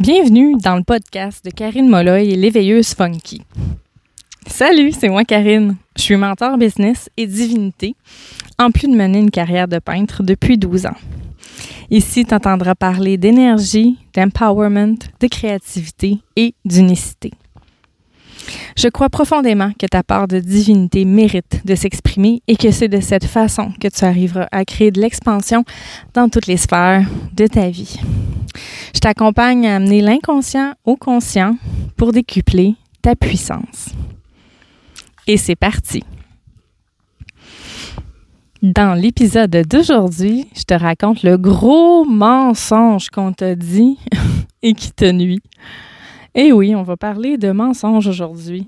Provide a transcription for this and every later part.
Bienvenue dans le podcast de Karine Molloy et l'éveilleuse funky. Salut, c'est moi Karine. Je suis mentor business et divinité, en plus de mener une carrière de peintre depuis 12 ans. Ici, tu entendras parler d'énergie, d'empowerment, de créativité et d'unicité. Je crois profondément que ta part de divinité mérite de s'exprimer et que c'est de cette façon que tu arriveras à créer de l'expansion dans toutes les sphères de ta vie. Je t'accompagne à amener l'inconscient au conscient pour décupler ta puissance. Et c'est parti. Dans l'épisode d'aujourd'hui, je te raconte le gros mensonge qu'on t'a dit et qui te nuit. Eh oui, on va parler de mensonges aujourd'hui.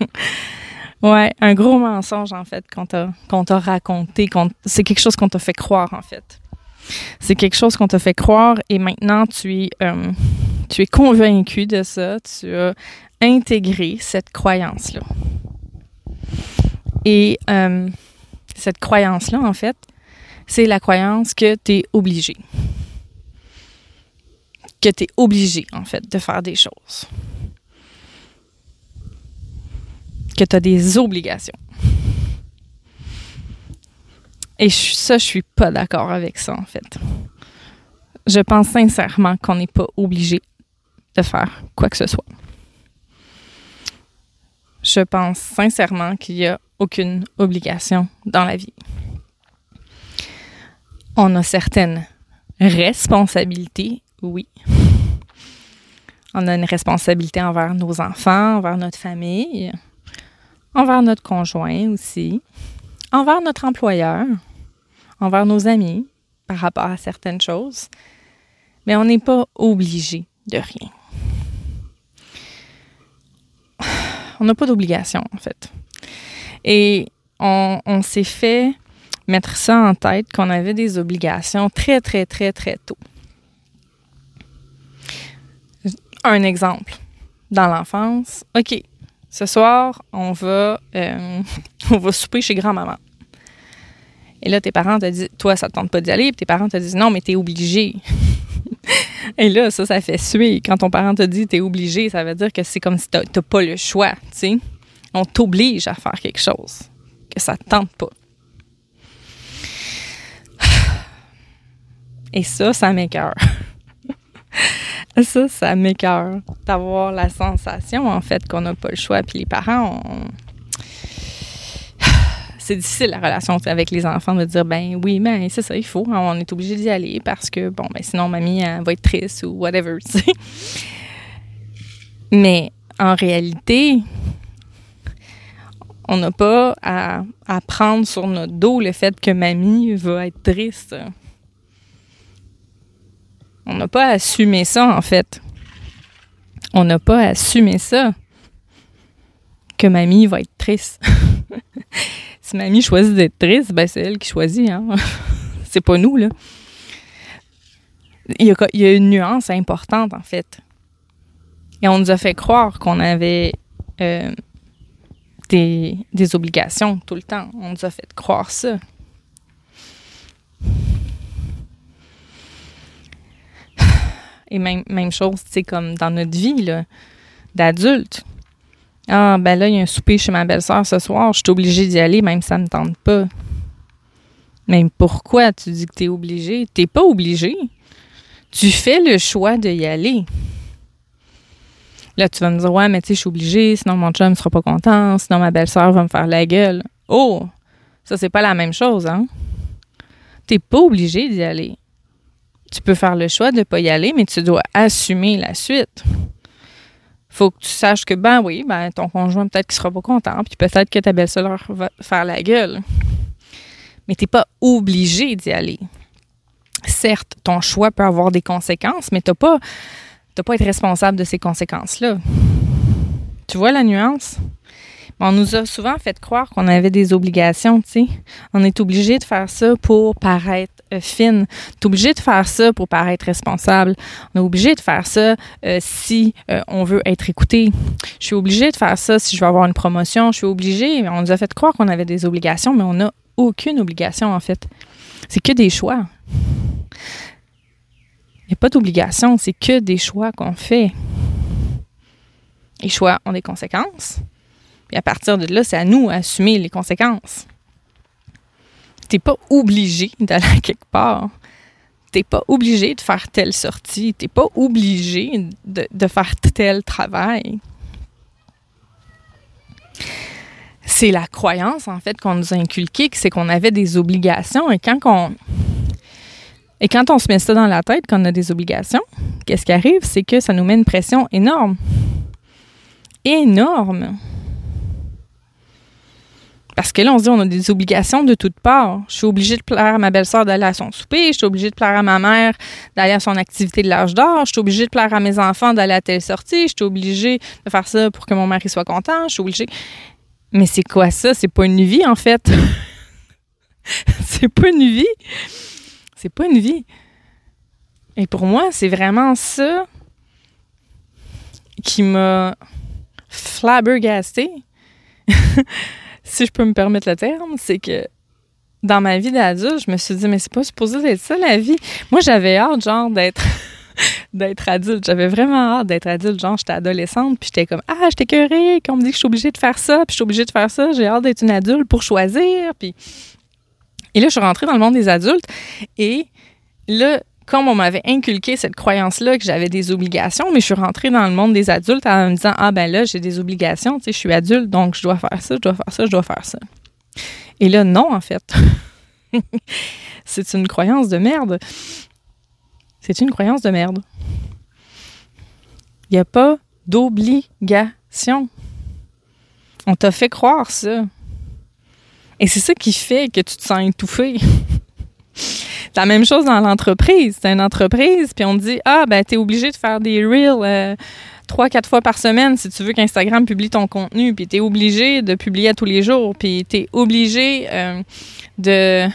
ouais, un gros mensonge en fait qu'on t'a raconté. C'est quelque chose qu'on t'a fait croire en fait. C'est quelque chose qu'on t'a fait croire et maintenant tu es, euh, convaincu de ça. Tu as intégré cette croyance-là. Et euh, cette croyance-là, en fait, c'est la croyance que tu es obligé que tu es obligé, en fait, de faire des choses. Que tu as des obligations. Et ça, je suis pas d'accord avec ça, en fait. Je pense sincèrement qu'on n'est pas obligé de faire quoi que ce soit. Je pense sincèrement qu'il n'y a aucune obligation dans la vie. On a certaines responsabilités oui. On a une responsabilité envers nos enfants, envers notre famille, envers notre conjoint aussi, envers notre employeur, envers nos amis par rapport à certaines choses. Mais on n'est pas obligé de rien. On n'a pas d'obligation, en fait. Et on, s'est fait mettre ça en tête qu'on avait des obligations très, très, très, très tôt. Un exemple dans l'enfance. OK, ce soir, on va, euh, on va souper chez grand-maman. Et là, tes parents te disent, toi, ça te tente pas d'y aller, puis tes parents te disent, non, mais t'es obligé. Et là, ça, ça fait suer. Quand ton parent te dit, t'es obligé, ça veut dire que c'est comme si t'as pas le choix, tu sais. On t'oblige à faire quelque chose que ça te tente pas. Et ça, ça m'écœure. Ça, ça m'écœure d'avoir la sensation, en fait, qu'on n'a pas le choix. Puis les parents, c'est difficile la relation avec les enfants de dire ben oui mais c'est ça il faut on est obligé d'y aller parce que bon ben sinon mamie va être triste ou whatever tu sais mais en réalité on n'a pas à, prendre sur notre dos le fait que mamie va être triste on n'a pas assumé ça, en fait. On n'a pas assumé ça. Que mamie va être triste. si mamie choisit d'être triste, ben c'est elle qui choisit, hein. c'est pas nous, là. Il y, a, une nuance importante, en fait. Et on nous a fait croire qu'on avait euh, des, des obligations tout le temps. On nous a fait croire ça. Et même, même chose, sais, comme dans notre vie, d'adulte. Ah, ben là, il y a un souper chez ma belle-sœur ce soir, je suis obligée d'y aller, même si ça ne tente pas. Mais pourquoi tu dis que tu es obligé? Tu pas obligé. Tu fais le choix d'y aller. Là, tu vas me dire, ouais, mais tu sais, je suis obligée, sinon mon chum ne sera pas content, sinon ma belle-sœur va me faire la gueule. Oh! Ça, c'est pas la même chose, hein? T'es pas obligé d'y aller tu peux faire le choix de ne pas y aller, mais tu dois assumer la suite. Faut que tu saches que, ben oui, ben ton conjoint peut-être qu'il sera pas content, puis peut-être que ta belle-sœur va faire la gueule. Mais tu n'es pas obligé d'y aller. Certes, ton choix peut avoir des conséquences, mais tu n'as pas, pas à être responsable de ces conséquences-là. Tu vois la nuance? On nous a souvent fait croire qu'on avait des obligations, tu sais. On est obligé de faire ça pour paraître fine. Tu es obligé de faire ça pour paraître responsable. On est obligé de faire ça euh, si euh, on veut être écouté. Je suis obligé de faire ça si je veux avoir une promotion. Je suis obligé. On nous a fait croire qu'on avait des obligations, mais on n'a aucune obligation, en fait. C'est que des choix. Il n'y a pas d'obligation, c'est que des choix qu'on fait. Les choix ont des conséquences. Et à partir de là, c'est à nous d'assumer les conséquences. Tu n'es pas obligé d'aller quelque part. Tu n'es pas obligé de faire telle sortie. Tu n'es pas obligé de, de faire tel travail. C'est la croyance, en fait, qu'on nous a inculquée, c'est qu'on avait des obligations. Et quand on, et quand on se met ça dans la tête, qu'on a des obligations, qu'est-ce qui arrive? C'est que ça nous met une pression énorme. Énorme. Parce que là, on se dit, on a des obligations de toutes parts. Je suis obligée de plaire à ma belle-sœur d'aller à son souper. Je suis obligée de plaire à ma mère d'aller à son activité de l'âge d'or. Je suis obligée de plaire à mes enfants d'aller à telle sortie. Je suis obligée de faire ça pour que mon mari soit content. Je suis obligée. Mais c'est quoi ça? C'est pas une vie, en fait. c'est pas une vie. C'est pas une vie. Et pour moi, c'est vraiment ça qui m'a flabbergasté, si je peux me permettre le terme, c'est que dans ma vie d'adulte, je me suis dit, mais c'est pas supposé être ça la vie. Moi, j'avais hâte, genre, d'être d'être adulte. J'avais vraiment hâte d'être adulte. Genre, j'étais adolescente, puis j'étais comme, ah, j'étais curée, qu'on me dit que je suis obligée de faire ça, puis je suis obligée de faire ça. J'ai hâte d'être une adulte pour choisir. Puis et là, je suis rentrée dans le monde des adultes et là, comme on m'avait inculqué cette croyance-là que j'avais des obligations, mais je suis rentrée dans le monde des adultes en me disant Ah ben là, j'ai des obligations, tu sais, je suis adulte, donc je dois faire ça, je dois faire ça, je dois faire ça. Et là, non, en fait. C'est une croyance de merde. C'est une croyance de merde. Il n'y a pas d'obligation. On t'a fait croire ça. Et c'est ça qui fait que tu te sens étouffé. la même chose dans l'entreprise. C'est une entreprise, puis on te dit Ah, ben, t'es obligé de faire des reels euh, trois, quatre fois par semaine si tu veux qu'Instagram publie ton contenu, puis t'es obligé de publier à tous les jours, puis t'es obligé euh, de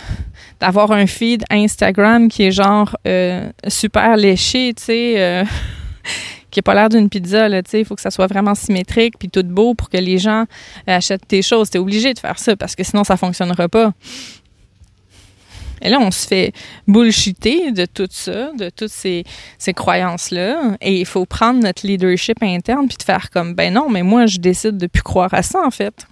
d'avoir un feed Instagram qui est genre euh, super léché, tu sais qui n'a pas l'air d'une pizza. Il faut que ça soit vraiment symétrique puis tout beau pour que les gens achètent tes choses. Tu es obligé de faire ça parce que sinon, ça ne fonctionnera pas. Et là, on se fait bullshiter de tout ça, de toutes ces, ces croyances-là. Et il faut prendre notre leadership interne puis de faire comme, ben non, mais moi, je décide de plus croire à ça, en fait.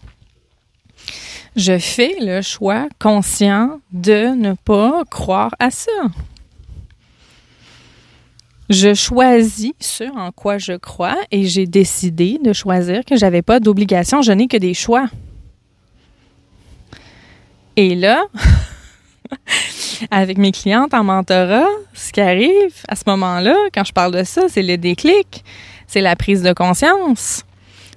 Je fais le choix conscient de ne pas croire à ça. Je choisis ce en quoi je crois et j'ai décidé de choisir que j'avais pas d'obligation, je n'ai que des choix. Et là, avec mes clientes en mentorat, ce qui arrive à ce moment-là, quand je parle de ça, c'est le déclic, c'est la prise de conscience.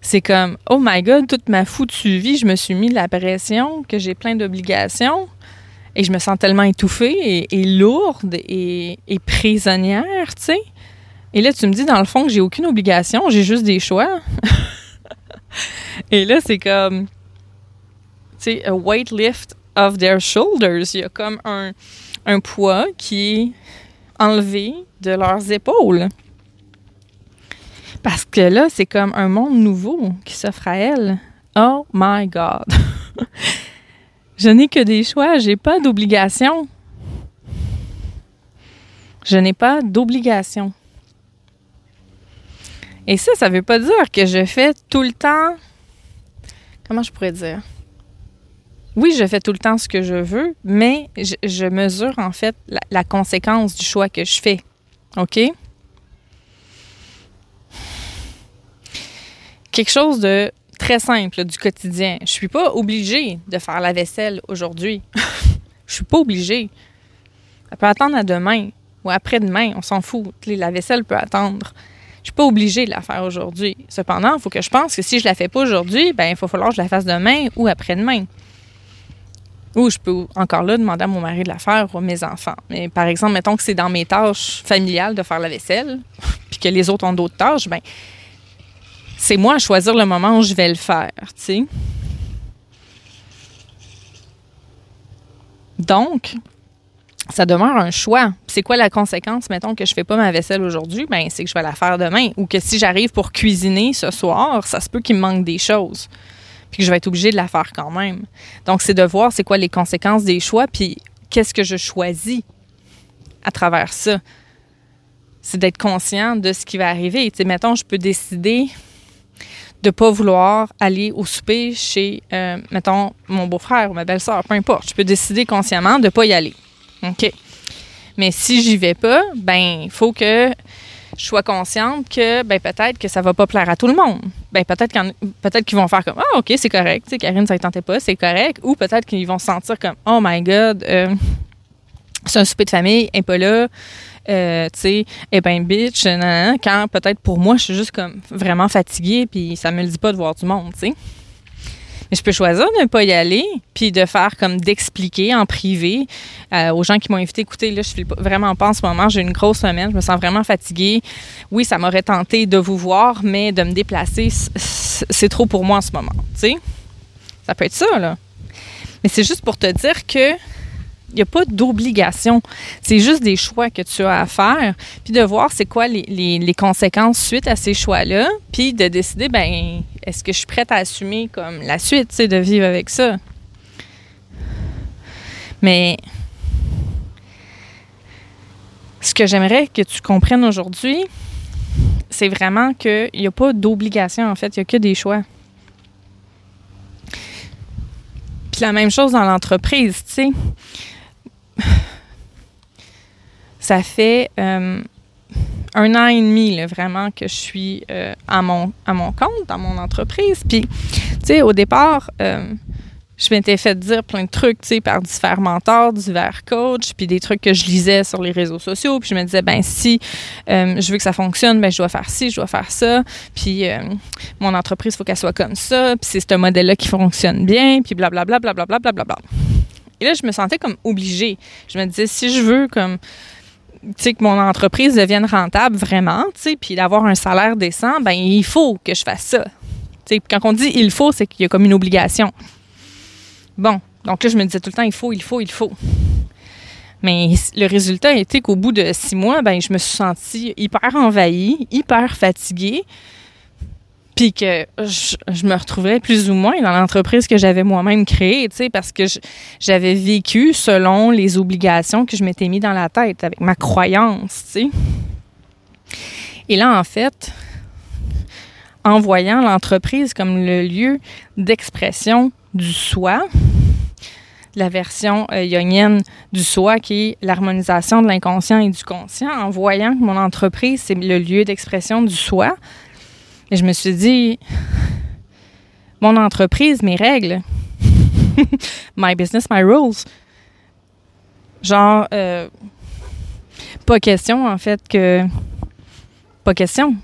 C'est comme, oh my God, toute ma foutue vie, je me suis mis de la pression, que j'ai plein d'obligations. Et je me sens tellement étouffée et, lourde et, prisonnière, tu sais. Et là, tu me dis, dans le fond, que j'ai aucune obligation, j'ai juste des choix. et là, c'est comme, tu sais, a weight lift of their shoulders. Il y a comme un, un poids qui est enlevé de leurs épaules. Parce que là, c'est comme un monde nouveau qui s'offre à elles. Oh my God! Je n'ai que des choix, j'ai pas d'obligation. Je n'ai pas d'obligation. Et ça, ça veut pas dire que je fais tout le temps. Comment je pourrais dire? Oui, je fais tout le temps ce que je veux, mais je, mesure en fait la, conséquence du choix que je fais. OK? Quelque chose de très simple du quotidien. Je suis pas obligée de faire la vaisselle aujourd'hui. je suis pas obligée. Ça peut attendre à demain ou après-demain, on s'en fout. La vaisselle peut attendre. Je suis pas obligée de la faire aujourd'hui. Cependant, il faut que je pense que si je la fais pas aujourd'hui, ben il faut falloir que je la fasse demain ou après-demain. Ou je peux encore là demander à mon mari de la faire ou à mes enfants. Mais par exemple, mettons que c'est dans mes tâches familiales de faire la vaisselle, puis que les autres ont d'autres tâches, ben c'est moi à choisir le moment où je vais le faire, tu sais. Donc, ça demeure un choix. C'est quoi la conséquence, mettons, que je fais pas ma vaisselle aujourd'hui? Ben, c'est que je vais la faire demain. Ou que si j'arrive pour cuisiner ce soir, ça se peut qu'il me manque des choses. Que je vais être obligée de la faire quand même. Donc, c'est de voir c'est quoi les conséquences des choix, puis qu'est-ce que je choisis à travers ça. c'est d'être conscient de ce qui va arriver. Tu sais, mettons, je peux décider de pas vouloir aller au souper chez, euh, mettons, mon beau-frère ou ma belle-sœur, peu importe. Je peux décider consciemment de pas y aller. OK? Mais si j'y vais pas, ben, il faut que je sois consciente que ben peut-être que ça va pas plaire à tout le monde. Ben peut-être qu'ils vont faire comme ah OK, c'est correct, tu sais Karine ça ne tentait pas, c'est correct ou peut-être qu'ils vont se sentir comme oh my god, euh, c'est un souper de famille, elle pas là. Euh, tu sais, eh ben bitch, quand peut-être pour moi, je suis juste comme vraiment fatiguée, puis ça me le dit pas de voir du monde, tu sais. Mais je peux choisir de ne pas y aller, puis de faire comme d'expliquer en privé euh, aux gens qui m'ont invité. Écoutez, là, je suis vraiment pas en ce moment, j'ai une grosse semaine, je me sens vraiment fatiguée. Oui, ça m'aurait tenté de vous voir, mais de me déplacer, c'est trop pour moi en ce moment, tu sais. Ça peut être ça, là. Mais c'est juste pour te dire que n'y a pas d'obligation. C'est juste des choix que tu as à faire, puis de voir c'est quoi les, les, conséquences suite à ces choix-là, puis de décider, ben est-ce que je suis prête à assumer comme la suite, sais, de vivre avec ça. Mais ce que j'aimerais que tu comprennes aujourd'hui, c'est vraiment qu'il n'y a pas d'obligation, en fait, il n'y a que des choix. Puis la même chose dans l'entreprise, tu sais ça fait euh, un an et demi, vraiment, que je suis euh, à, mon, compte, dans mon entreprise. Puis, tu sais, au départ, euh, je m'étais fait dire plein de trucs, tu sais, par divers mentors, divers coachs, puis des trucs que je lisais sur les réseaux sociaux. Puis je me disais, ben si je veux que ça fonctionne, ben je dois faire ci, je dois faire ça. Puis mon entreprise, il faut qu'elle soit comme ça. Puis c'est ce modèle-là qui fonctionne bien. Puis blablabla, blablabla, blablabla. Et là, je me sentais comme obligée. Je me disais, si je veux comme que mon entreprise devienne rentable vraiment, puis d'avoir un salaire décent, ben il faut que je fasse ça. quand on dit il faut, c'est qu'il y a comme une obligation. Bon, donc là, je me disais tout le temps, il faut, il faut, il faut. Mais le résultat a été qu'au bout de six mois, ben, je me suis sentie hyper envahie, hyper fatiguée puis que je, me retrouvais plus ou moins dans l'entreprise que j'avais moi-même créée, tu sais, parce que j'avais vécu selon les obligations que je m'étais mis dans la tête, avec ma croyance, tu sais. Et là, en fait, en voyant l'entreprise comme le lieu d'expression du soi, la version euh, du soi qui est l'harmonisation de l'inconscient et du conscient, en voyant que mon entreprise, c'est le lieu d'expression du soi, et je me suis dit, mon entreprise, mes règles, my business, my rules. Genre, euh, pas question, en fait, que. Pas question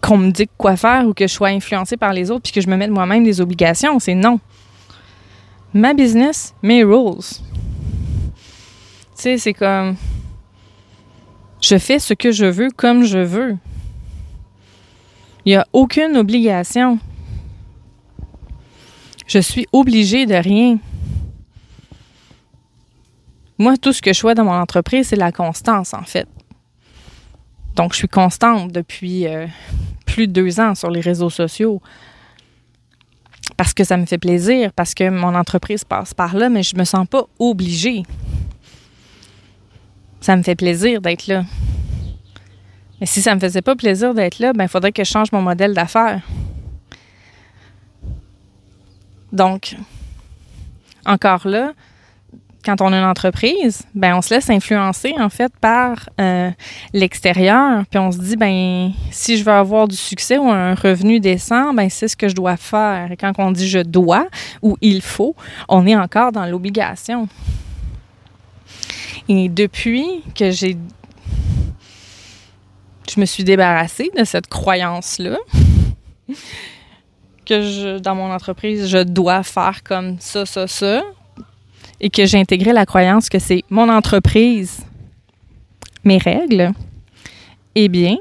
qu'on me dise quoi faire ou que je sois influencée par les autres puis que je me mette moi-même des obligations. C'est non. Ma business, mes rules. Tu sais, c'est comme. Je fais ce que je veux comme je veux. Il n'y a aucune obligation. Je suis obligée de rien. Moi, tout ce que je vois dans mon entreprise, c'est la constance, en fait. Donc, je suis constante depuis euh, plus de deux ans sur les réseaux sociaux parce que ça me fait plaisir, parce que mon entreprise passe par là, mais je me sens pas obligée. Ça me fait plaisir d'être là. Mais si ça me faisait pas plaisir d'être là, ben il faudrait que je change mon modèle d'affaires. Donc, encore là, quand on a une entreprise, ben on se laisse influencer en fait par euh, l'extérieur, puis on se dit ben si je veux avoir du succès ou un revenu décent, ben c'est ce que je dois faire. Et quand on dit je dois ou il faut, on est encore dans l'obligation. Et depuis que j'ai je me suis débarrassée de cette croyance-là. que je, dans mon entreprise, je dois faire comme ça, ça, ça. Et que j'ai intégré la croyance que c'est mon entreprise, mes règles. Eh bien,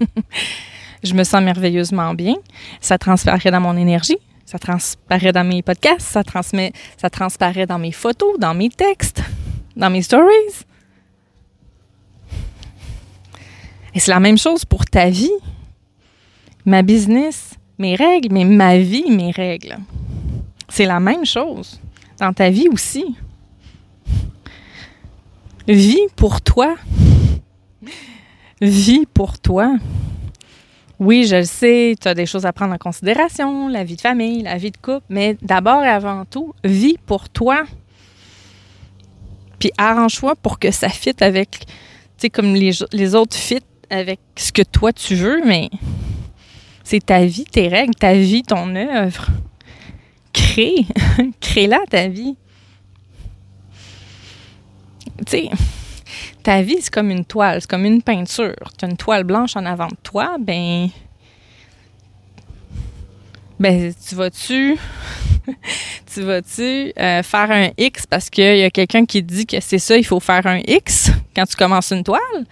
je me sens merveilleusement bien. Ça transparaît dans mon énergie, ça transparaît dans mes podcasts, ça, transmet, ça transparaît dans mes photos, dans mes textes, dans mes stories. Et c'est la même chose pour ta vie. Ma business, mes règles, mais ma vie, mes règles. C'est la même chose dans ta vie aussi. Vis pour toi. Vis pour toi. Oui, je le sais, tu as des choses à prendre en considération, la vie de famille, la vie de couple, mais d'abord et avant tout, vis pour toi. Puis arrange-toi pour que ça fitte avec, tu sais, comme les, les autres fit avec ce que toi tu veux, mais c'est ta vie, tes règles, ta vie, ton œuvre. Crée, crée-la ta vie. Tu sais, ta vie, c'est comme une toile, c'est comme une peinture. Tu as une toile blanche en avant de toi, ben. Ben, tu vas-tu. tu vas-tu euh, faire un X parce qu'il y a quelqu'un qui dit que c'est ça, il faut faire un X quand tu commences une toile?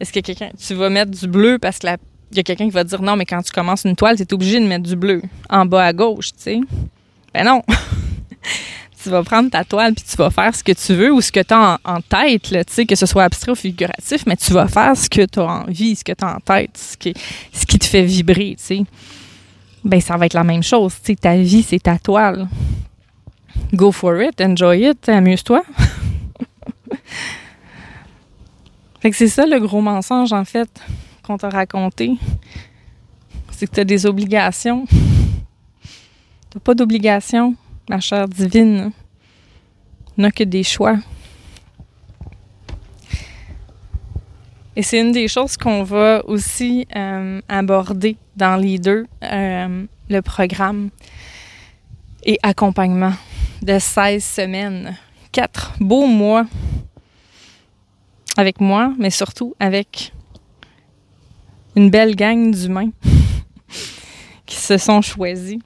Est-ce que quelqu'un. Tu vas mettre du bleu parce que y a quelqu'un qui va dire non, mais quand tu commences une toile, tu es obligé de mettre du bleu en bas à gauche, tu sais. Ben non. tu vas prendre ta toile puis tu vas faire ce que tu veux ou ce que tu as en, tête, tu sais, que ce soit abstrait ou figuratif, mais tu vas faire ce que tu as envie, ce que tu as en tête, ce qui, ce qui te fait vibrer, tu sais. Ben, ça va être la même chose, tu sais. Ta vie, c'est ta toile. Go for it, enjoy it, amuse-toi. fait que c'est ça le gros mensonge, en fait qu'on t'a raconté, c'est que tu as des obligations. Tu pas d'obligations, ma chère divine. n'a que des choix. Et c'est une des choses qu'on va aussi euh, aborder dans les deux, euh, le programme et accompagnement de 16 semaines. Quatre beaux mois avec moi, mais surtout avec une belle gang d'humains qui se sont choisis.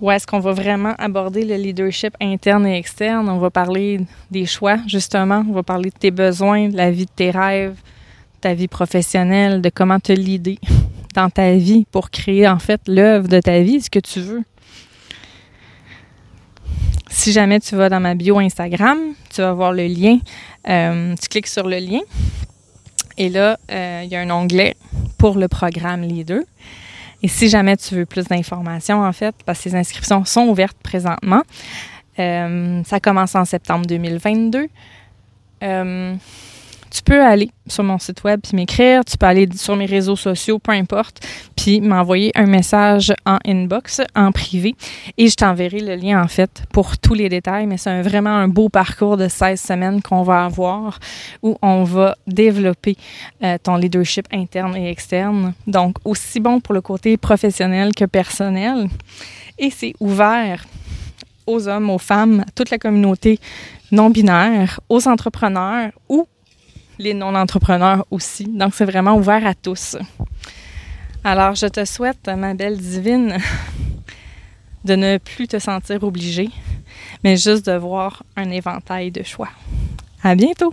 Où est-ce qu'on va vraiment aborder le leadership interne et externe? On va parler des choix, justement. On va parler de tes besoins, de la vie de tes rêves, ta vie professionnelle, de comment te leader dans ta vie pour créer, en fait, l'œuvre de ta vie, ce que tu veux. Si jamais tu vas dans ma bio Instagram, tu vas voir le lien. Euh, tu cliques sur le lien, et là, euh, il y a un onglet pour le programme Leader. Et si jamais tu veux plus d'informations, en fait, parce que ces inscriptions sont ouvertes présentement, euh, ça commence en septembre 2022 tu peux aller sur mon site web puis m'écrire, tu peux aller sur mes réseaux sociaux, peu importe, puis m'envoyer un message en inbox, en privé, et je t'enverrai le lien en fait pour tous les détails. Mais c'est vraiment un beau parcours de 16 semaines qu'on va avoir où on va développer euh, ton leadership interne et externe. Donc aussi bon pour le côté professionnel que personnel. Et c'est ouvert aux hommes, aux femmes, à toute la communauté non binaire, aux entrepreneurs ou les non-entrepreneurs aussi. Donc, c'est vraiment ouvert à tous. Alors, je te souhaite, ma belle divine, de ne plus te sentir obligée, mais juste de voir un éventail de choix. À bientôt!